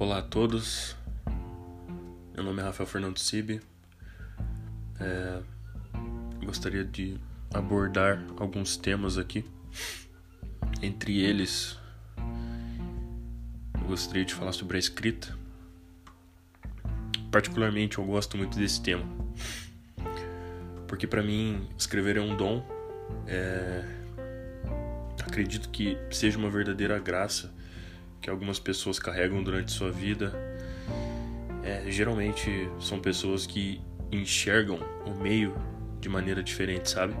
Olá a todos, meu nome é Rafael Fernando Sibi. É, gostaria de abordar alguns temas aqui. Entre eles, eu gostaria de falar sobre a escrita. Particularmente, eu gosto muito desse tema, porque para mim escrever é um dom. É, acredito que seja uma verdadeira graça que algumas pessoas carregam durante sua vida. É, geralmente são pessoas que enxergam o meio de maneira diferente, sabe?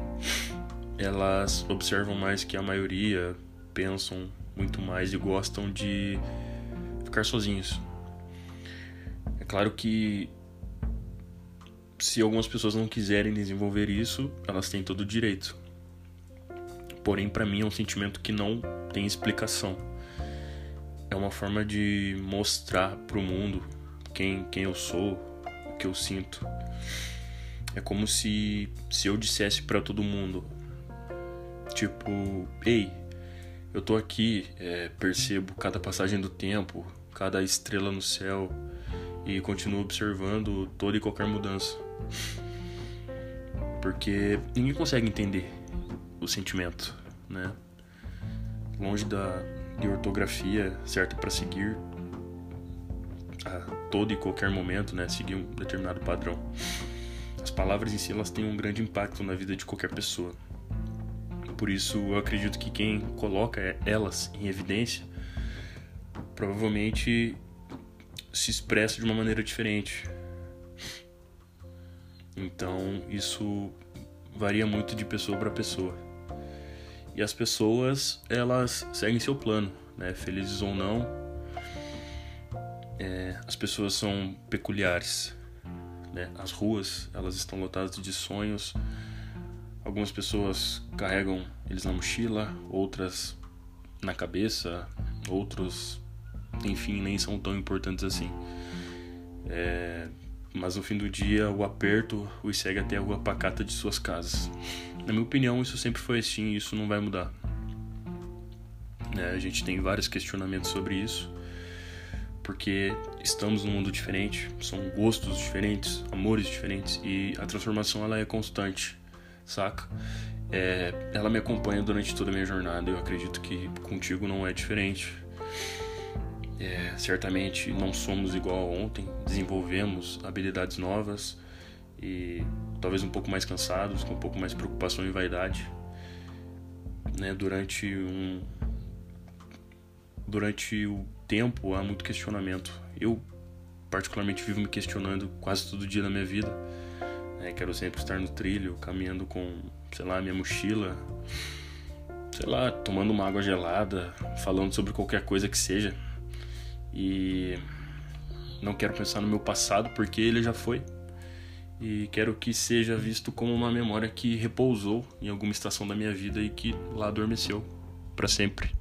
Elas observam mais que a maioria, pensam muito mais e gostam de ficar sozinhos. É claro que se algumas pessoas não quiserem desenvolver isso, elas têm todo o direito. Porém, para mim é um sentimento que não tem explicação é uma forma de mostrar pro mundo quem, quem eu sou, o que eu sinto. É como se, se eu dissesse para todo mundo, tipo, ei, eu tô aqui, é, percebo cada passagem do tempo, cada estrela no céu e continuo observando toda e qualquer mudança. Porque ninguém consegue entender o sentimento, né? Longe da, de ortografia certa para seguir a todo e qualquer momento, né, seguir um determinado padrão. As palavras em si elas têm um grande impacto na vida de qualquer pessoa. Por isso, eu acredito que quem coloca elas em evidência provavelmente se expressa de uma maneira diferente. Então, isso varia muito de pessoa para pessoa. E as pessoas, elas seguem seu plano, né? Felizes ou não. É, as pessoas são peculiares, né? As ruas, elas estão lotadas de sonhos. Algumas pessoas carregam eles na mochila, outras na cabeça, outros, enfim, nem são tão importantes assim. É, mas no fim do dia o aperto os segue até a rua pacata de suas casas. Na minha opinião, isso sempre foi assim e isso não vai mudar. É, a gente tem vários questionamentos sobre isso, porque estamos num mundo diferente, são gostos diferentes, amores diferentes e a transformação ela é constante, saca? É, ela me acompanha durante toda a minha jornada. Eu acredito que contigo não é diferente. É, certamente não somos igual a ontem, desenvolvemos habilidades novas e talvez um pouco mais cansados, com um pouco mais preocupação e vaidade, né? Durante um durante o tempo há muito questionamento. Eu particularmente vivo me questionando quase todo dia da minha vida. Né? Quero sempre estar no trilho, caminhando com, sei lá, minha mochila, sei lá, tomando uma água gelada, falando sobre qualquer coisa que seja e não quero pensar no meu passado porque ele já foi. E quero que seja visto como uma memória que repousou em alguma estação da minha vida e que lá adormeceu para sempre.